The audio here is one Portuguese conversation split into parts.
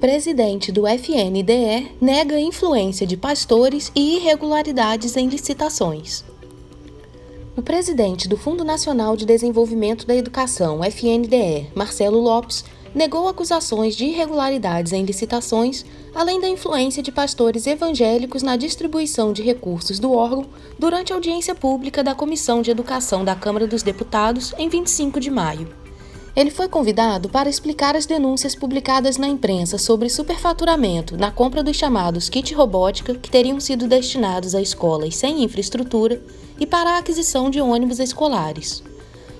Presidente do FNDE nega influência de pastores e irregularidades em licitações. O presidente do Fundo Nacional de Desenvolvimento da Educação, FNDE, Marcelo Lopes, negou acusações de irregularidades em licitações, além da influência de pastores evangélicos na distribuição de recursos do órgão durante a audiência pública da Comissão de Educação da Câmara dos Deputados em 25 de maio. Ele foi convidado para explicar as denúncias publicadas na imprensa sobre superfaturamento na compra dos chamados kit robótica que teriam sido destinados a escolas sem infraestrutura e para a aquisição de ônibus escolares.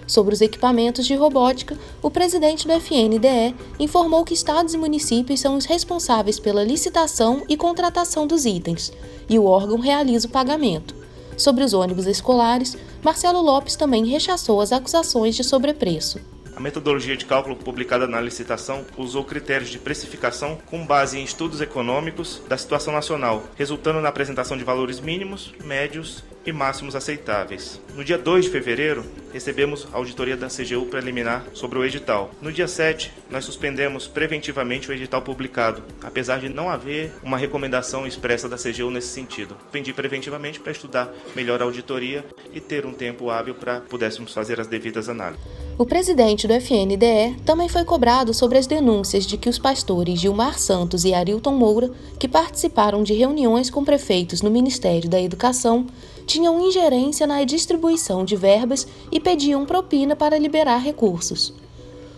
Sobre os equipamentos de robótica, o presidente do FNDE informou que estados e municípios são os responsáveis pela licitação e contratação dos itens, e o órgão realiza o pagamento. Sobre os ônibus escolares, Marcelo Lopes também rechaçou as acusações de sobrepreço. A metodologia de cálculo publicada na licitação usou critérios de precificação com base em estudos econômicos da situação nacional, resultando na apresentação de valores mínimos, médios e máximos aceitáveis. No dia 2 de fevereiro, recebemos a auditoria da CGU preliminar sobre o edital. No dia 7, nós suspendemos preventivamente o edital publicado, apesar de não haver uma recomendação expressa da CGU nesse sentido. Suspendi preventivamente para estudar melhor a auditoria e ter um tempo hábil para pudéssemos fazer as devidas análises. O presidente do FNDE também foi cobrado sobre as denúncias de que os pastores Gilmar Santos e Arilton Moura, que participaram de reuniões com prefeitos no Ministério da Educação, tinham ingerência na distribuição de verbas e pediam propina para liberar recursos.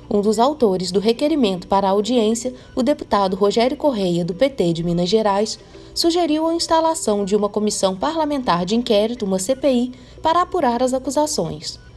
Um dos autores do requerimento para a audiência, o deputado Rogério Correia, do PT de Minas Gerais, sugeriu a instalação de uma comissão parlamentar de inquérito, uma CPI, para apurar as acusações.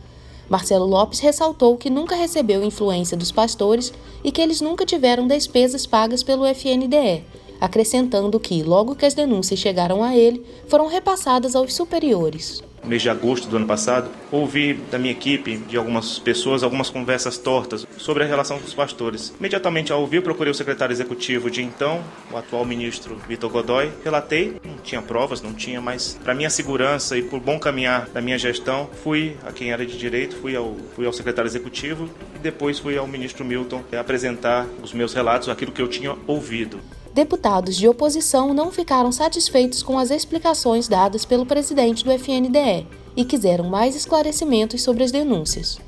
Marcelo Lopes ressaltou que nunca recebeu influência dos pastores e que eles nunca tiveram despesas pagas pelo FNDE, acrescentando que, logo que as denúncias chegaram a ele, foram repassadas aos superiores mês de agosto do ano passado, ouvi da minha equipe, de algumas pessoas, algumas conversas tortas sobre a relação com os pastores. Imediatamente ao ouvir, procurei o secretário executivo de então, o atual ministro Vitor Godoy, relatei, não tinha provas, não tinha, mas para minha segurança e por bom caminhar da minha gestão, fui a quem era de direito, fui ao, fui ao secretário executivo e depois fui ao ministro Milton apresentar os meus relatos, aquilo que eu tinha ouvido deputados de oposição não ficaram satisfeitos com as explicações dadas pelo presidente do FNDE e quiseram mais esclarecimentos sobre as denúncias.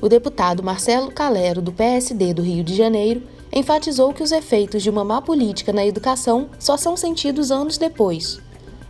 O deputado Marcelo Calero, do PSD do Rio de Janeiro, enfatizou que os efeitos de uma má política na educação só são sentidos anos depois.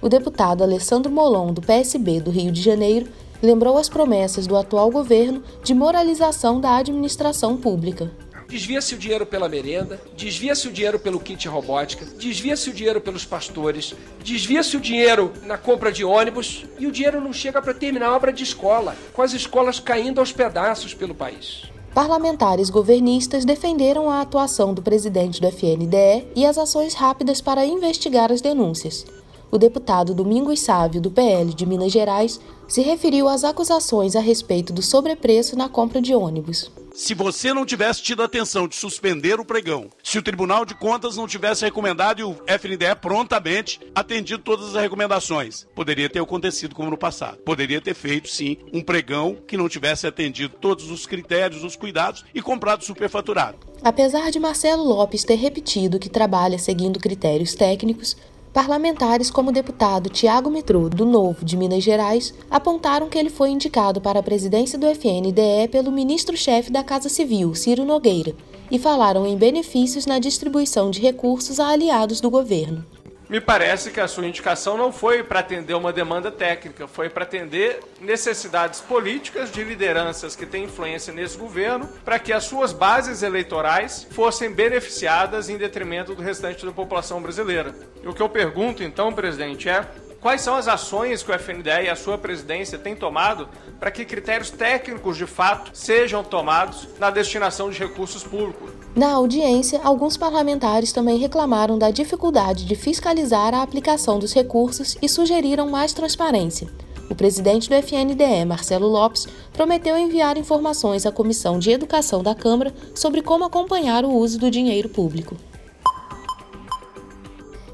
O deputado Alessandro Molon, do PSB do Rio de Janeiro, lembrou as promessas do atual governo de moralização da administração pública. Desvia-se o dinheiro pela merenda, desvia-se o dinheiro pelo kit robótica, desvia-se o dinheiro pelos pastores, desvia-se o dinheiro na compra de ônibus e o dinheiro não chega para terminar a obra de escola, com as escolas caindo aos pedaços pelo país. Parlamentares governistas defenderam a atuação do presidente do FNDE e as ações rápidas para investigar as denúncias. O deputado Domingos Sávio, do PL de Minas Gerais, se referiu às acusações a respeito do sobrepreço na compra de ônibus se você não tivesse tido atenção de suspender o pregão, se o Tribunal de Contas não tivesse recomendado e o FNDE prontamente atendido todas as recomendações, poderia ter acontecido como no passado. Poderia ter feito, sim, um pregão que não tivesse atendido todos os critérios, os cuidados e comprado superfaturado. Apesar de Marcelo Lopes ter repetido que trabalha seguindo critérios técnicos, Parlamentares como o deputado Tiago Metrô, do Novo de Minas Gerais, apontaram que ele foi indicado para a presidência do FNDE pelo ministro-chefe da Casa Civil, Ciro Nogueira, e falaram em benefícios na distribuição de recursos a aliados do governo. Me parece que a sua indicação não foi para atender uma demanda técnica, foi para atender necessidades políticas de lideranças que têm influência nesse governo, para que as suas bases eleitorais fossem beneficiadas em detrimento do restante da população brasileira. E o que eu pergunto então, presidente, é quais são as ações que o FNDE e a sua presidência têm tomado para que critérios técnicos de fato sejam tomados na destinação de recursos públicos? Na audiência, alguns parlamentares também reclamaram da dificuldade de fiscalizar a aplicação dos recursos e sugeriram mais transparência. O presidente do FNDE, Marcelo Lopes, prometeu enviar informações à Comissão de Educação da Câmara sobre como acompanhar o uso do dinheiro público.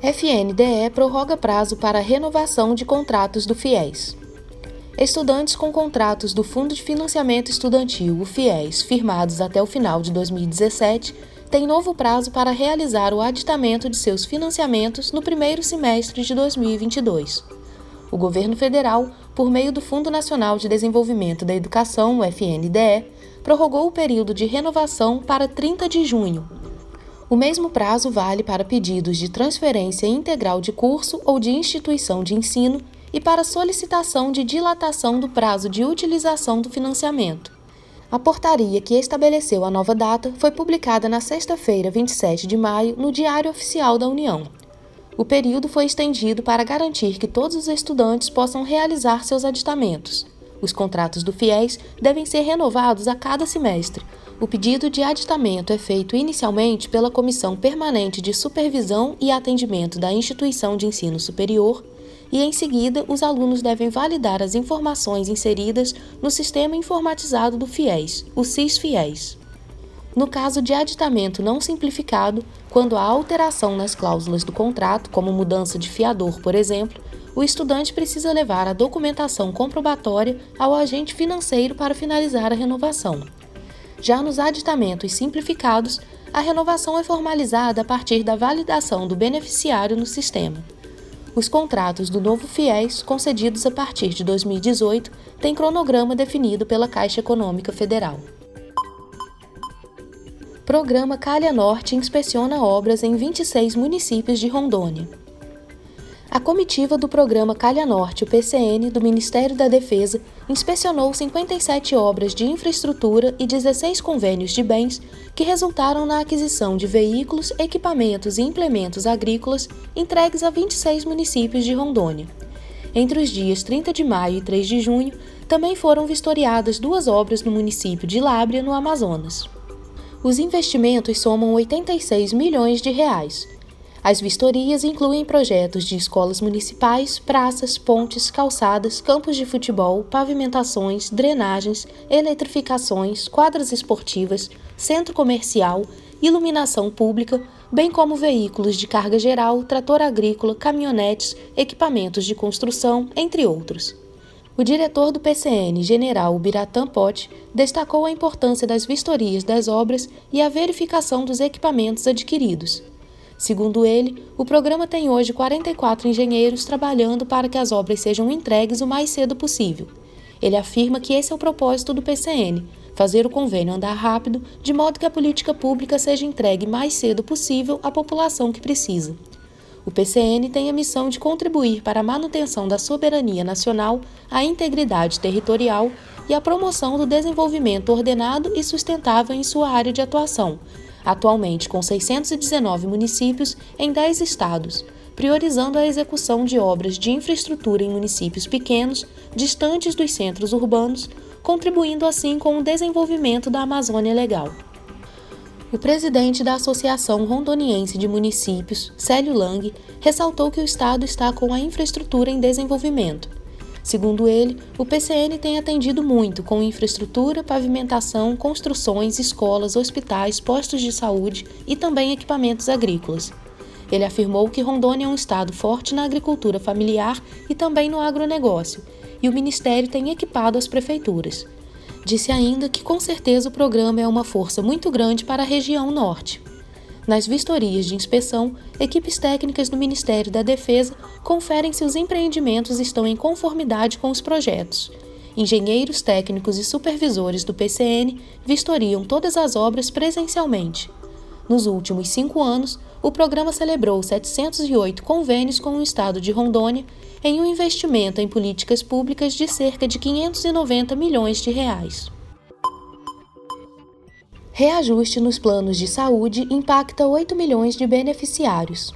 FNDE prorroga prazo para renovação de contratos do FIES. Estudantes com contratos do Fundo de Financiamento Estudantil, o FIES, firmados até o final de 2017, têm novo prazo para realizar o aditamento de seus financiamentos no primeiro semestre de 2022. O governo federal, por meio do Fundo Nacional de Desenvolvimento da Educação, o FNDE, prorrogou o período de renovação para 30 de junho, o mesmo prazo vale para pedidos de transferência integral de curso ou de instituição de ensino e para solicitação de dilatação do prazo de utilização do financiamento. A portaria que estabeleceu a nova data foi publicada na sexta-feira, 27 de maio, no Diário Oficial da União. O período foi estendido para garantir que todos os estudantes possam realizar seus aditamentos. Os contratos do FIES devem ser renovados a cada semestre, o pedido de aditamento é feito inicialmente pela Comissão Permanente de Supervisão e Atendimento da Instituição de Ensino Superior e, em seguida, os alunos devem validar as informações inseridas no Sistema Informatizado do FIES, o CIS-FIES. No caso de aditamento não simplificado, quando há alteração nas cláusulas do contrato, como mudança de fiador, por exemplo, o estudante precisa levar a documentação comprobatória ao agente financeiro para finalizar a renovação. Já nos aditamentos simplificados, a renovação é formalizada a partir da validação do beneficiário no sistema. Os contratos do novo FIES, concedidos a partir de 2018, têm cronograma definido pela Caixa Econômica Federal. Programa Calha Norte inspeciona obras em 26 municípios de Rondônia. A comitiva do programa Calha Norte, o PCN, do Ministério da Defesa, inspecionou 57 obras de infraestrutura e 16 convênios de bens que resultaram na aquisição de veículos, equipamentos e implementos agrícolas entregues a 26 municípios de Rondônia. Entre os dias 30 de maio e 3 de junho, também foram vistoriadas duas obras no município de Lábrea, no Amazonas. Os investimentos somam 86 milhões de reais as vistorias incluem projetos de escolas municipais, praças, pontes, calçadas, campos de futebol, pavimentações, drenagens, eletrificações, quadras esportivas, centro comercial, iluminação pública, bem como veículos de carga geral, trator agrícola, caminhonetes, equipamentos de construção, entre outros. O diretor do PCN, general Biratã Pote, destacou a importância das vistorias das obras e a verificação dos equipamentos adquiridos. Segundo ele, o programa tem hoje 44 engenheiros trabalhando para que as obras sejam entregues o mais cedo possível. Ele afirma que esse é o propósito do PCN, fazer o convênio andar rápido, de modo que a política pública seja entregue mais cedo possível à população que precisa. O PCN tem a missão de contribuir para a manutenção da soberania nacional, a integridade territorial e a promoção do desenvolvimento ordenado e sustentável em sua área de atuação, atualmente com 619 municípios em 10 estados, priorizando a execução de obras de infraestrutura em municípios pequenos, distantes dos centros urbanos, contribuindo assim com o desenvolvimento da Amazônia Legal. O presidente da Associação Rondoniense de Municípios, Célio Lang, ressaltou que o Estado está com a infraestrutura em desenvolvimento Segundo ele, o PCN tem atendido muito com infraestrutura, pavimentação, construções, escolas, hospitais, postos de saúde e também equipamentos agrícolas. Ele afirmou que Rondônia é um estado forte na agricultura familiar e também no agronegócio, e o Ministério tem equipado as prefeituras. Disse ainda que com certeza o programa é uma força muito grande para a região norte. Nas vistorias de inspeção, equipes técnicas do Ministério da Defesa conferem se os empreendimentos estão em conformidade com os projetos. Engenheiros técnicos e supervisores do PCN vistoriam todas as obras presencialmente. Nos últimos cinco anos, o programa celebrou 708 convênios com o Estado de Rondônia em um investimento em políticas públicas de cerca de 590 milhões de reais. Reajuste nos planos de saúde impacta 8 milhões de beneficiários.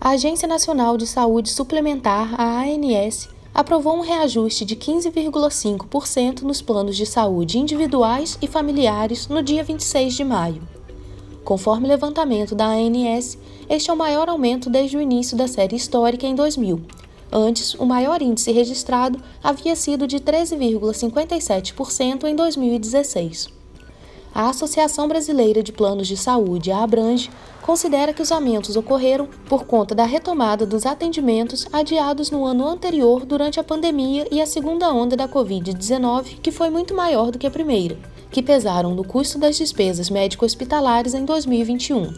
A Agência Nacional de Saúde Suplementar, a ANS, aprovou um reajuste de 15,5% nos planos de saúde individuais e familiares no dia 26 de maio. Conforme levantamento da ANS, este é o maior aumento desde o início da série histórica em 2000. Antes, o maior índice registrado havia sido de 13,57% em 2016. A Associação Brasileira de Planos de Saúde, a Abrange, considera que os aumentos ocorreram por conta da retomada dos atendimentos adiados no ano anterior durante a pandemia e a segunda onda da Covid-19, que foi muito maior do que a primeira, que pesaram no custo das despesas médico-hospitalares em 2021.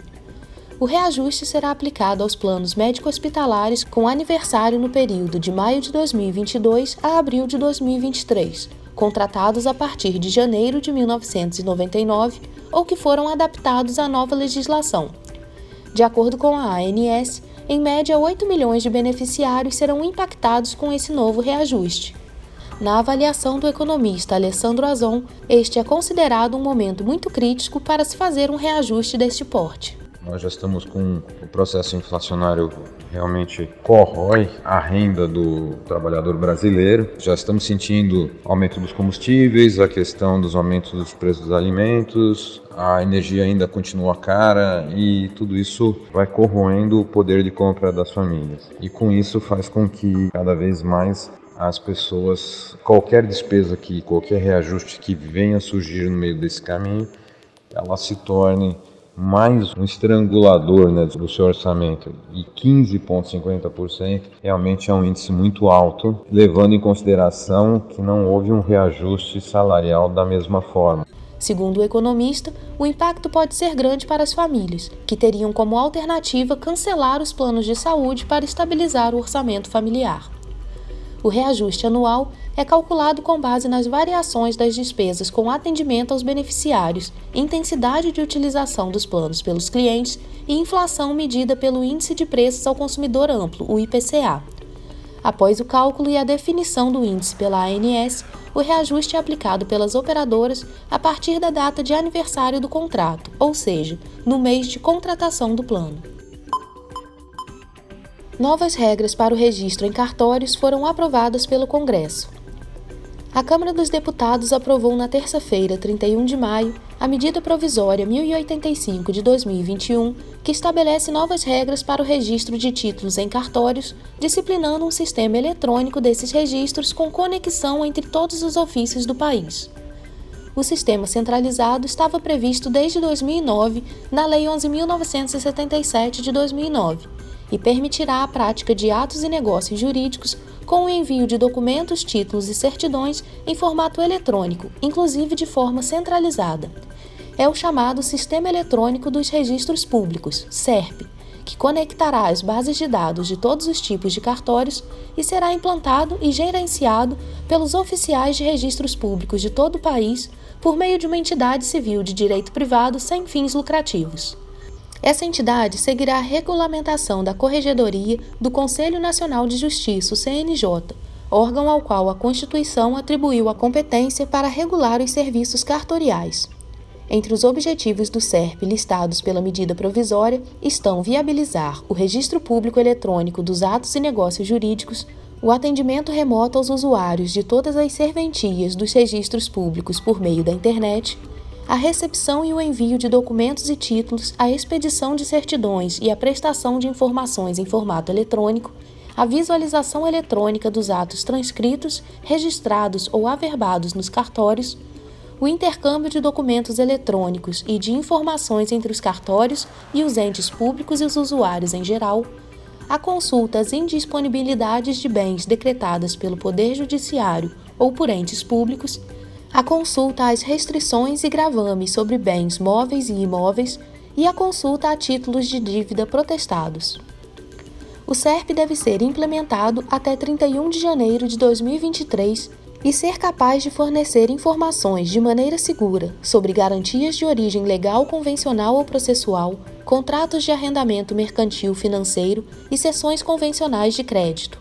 O reajuste será aplicado aos planos médico-hospitalares com aniversário no período de maio de 2022 a abril de 2023, contratados a partir de janeiro de 1999 ou que foram adaptados à nova legislação, de acordo com a ANS, em média 8 milhões de beneficiários serão impactados com esse novo reajuste. Na avaliação do economista Alessandro Azon, este é considerado um momento muito crítico para se fazer um reajuste deste porte. Nós já estamos com o processo inflacionário realmente corrói a renda do trabalhador brasileiro. Já estamos sentindo aumento dos combustíveis, a questão dos aumentos dos preços dos alimentos, a energia ainda continua cara e tudo isso vai corroendo o poder de compra das famílias. E com isso faz com que cada vez mais as pessoas, qualquer despesa que, qualquer reajuste que venha surgir no meio desse caminho, ela se torne mais um estrangulador né, do seu orçamento e 15,50% realmente é um índice muito alto, levando em consideração que não houve um reajuste salarial da mesma forma. Segundo o economista, o impacto pode ser grande para as famílias, que teriam como alternativa cancelar os planos de saúde para estabilizar o orçamento familiar. O reajuste anual é calculado com base nas variações das despesas com atendimento aos beneficiários, intensidade de utilização dos planos pelos clientes e inflação medida pelo Índice de Preços ao Consumidor Amplo, o IPCA. Após o cálculo e a definição do índice pela ANS, o reajuste é aplicado pelas operadoras a partir da data de aniversário do contrato, ou seja, no mês de contratação do plano. Novas regras para o registro em cartórios foram aprovadas pelo Congresso. A Câmara dos Deputados aprovou na terça-feira, 31 de maio, a medida provisória 1085 de 2021, que estabelece novas regras para o registro de títulos em cartórios, disciplinando um sistema eletrônico desses registros com conexão entre todos os ofícios do país. O sistema centralizado estava previsto desde 2009 na Lei 11.977 de 2009 e permitirá a prática de atos e negócios jurídicos com o envio de documentos, títulos e certidões em formato eletrônico, inclusive de forma centralizada. É o chamado Sistema Eletrônico dos Registros Públicos, SERP, que conectará as bases de dados de todos os tipos de cartórios e será implantado e gerenciado pelos oficiais de registros públicos de todo o país por meio de uma entidade civil de direito privado sem fins lucrativos. Essa entidade seguirá a regulamentação da Corregedoria do Conselho Nacional de Justiça, o CNJ, órgão ao qual a Constituição atribuiu a competência para regular os serviços cartoriais. Entre os objetivos do SERP listados pela medida provisória estão viabilizar o registro público eletrônico dos atos e negócios jurídicos, o atendimento remoto aos usuários de todas as serventias dos registros públicos por meio da internet a recepção e o envio de documentos e títulos, a expedição de certidões e a prestação de informações em formato eletrônico, a visualização eletrônica dos atos transcritos, registrados ou averbados nos cartórios, o intercâmbio de documentos eletrônicos e de informações entre os cartórios e os entes públicos e os usuários em geral, a consulta às indisponibilidades de bens decretadas pelo Poder Judiciário ou por entes públicos a consulta às restrições e gravames sobre bens móveis e imóveis e a consulta a títulos de dívida protestados. O SERP deve ser implementado até 31 de janeiro de 2023 e ser capaz de fornecer informações de maneira segura sobre garantias de origem legal, convencional ou processual, contratos de arrendamento mercantil financeiro e sessões convencionais de crédito.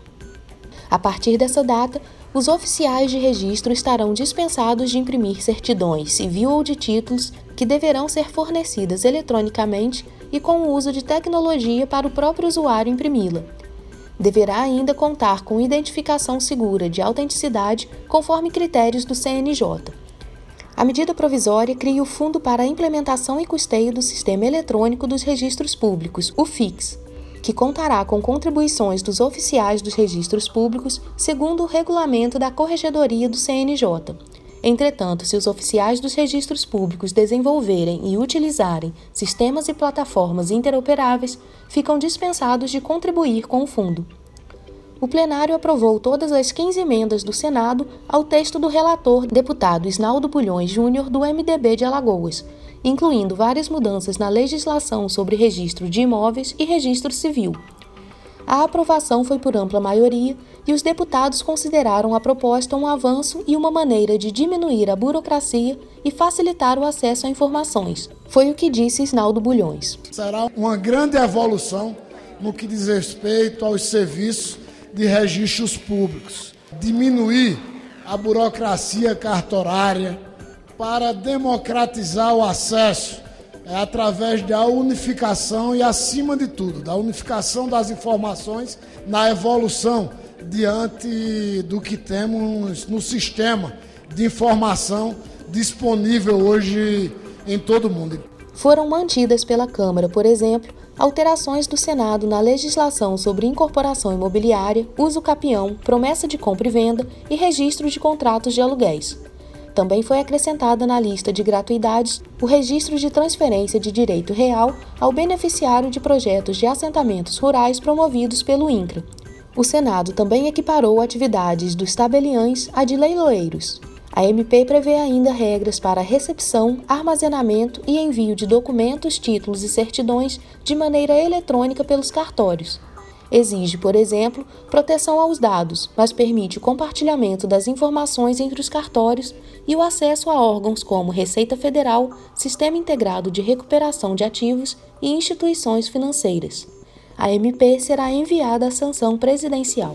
A partir dessa data, os oficiais de registro estarão dispensados de imprimir certidões civil ou de títulos que deverão ser fornecidas eletronicamente e com o uso de tecnologia para o próprio usuário imprimi-la. Deverá ainda contar com identificação segura de autenticidade conforme critérios do CNJ. A medida provisória cria o Fundo para a Implementação e Custeio do Sistema Eletrônico dos Registros Públicos, o FIX, que contará com contribuições dos oficiais dos registros públicos, segundo o regulamento da Corregedoria do CNJ. Entretanto, se os oficiais dos registros públicos desenvolverem e utilizarem sistemas e plataformas interoperáveis, ficam dispensados de contribuir com o fundo. O plenário aprovou todas as 15 emendas do Senado ao texto do relator, deputado Isnaldo Bulhões Júnior, do MDB de Alagoas, incluindo várias mudanças na legislação sobre registro de imóveis e registro civil. A aprovação foi por ampla maioria e os deputados consideraram a proposta um avanço e uma maneira de diminuir a burocracia e facilitar o acesso a informações. Foi o que disse Isnaldo Bulhões. Será uma grande evolução no que diz respeito aos serviços de registros públicos. Diminuir a burocracia cartorária, para democratizar o acesso é através da unificação e, acima de tudo, da unificação das informações na evolução diante do que temos no sistema de informação disponível hoje em todo o mundo. Foram mantidas pela Câmara, por exemplo, alterações do Senado na legislação sobre incorporação imobiliária, uso capião, promessa de compra e venda e registro de contratos de aluguéis. Também foi acrescentada na lista de gratuidades o registro de transferência de direito real ao beneficiário de projetos de assentamentos rurais promovidos pelo INCRA. O Senado também equiparou atividades dos tabeliães a de leiloeiros. A MP prevê ainda regras para recepção, armazenamento e envio de documentos, títulos e certidões de maneira eletrônica pelos cartórios, Exige, por exemplo, proteção aos dados, mas permite o compartilhamento das informações entre os cartórios e o acesso a órgãos como Receita Federal, Sistema Integrado de Recuperação de Ativos e instituições financeiras. A MP será enviada à sanção presidencial.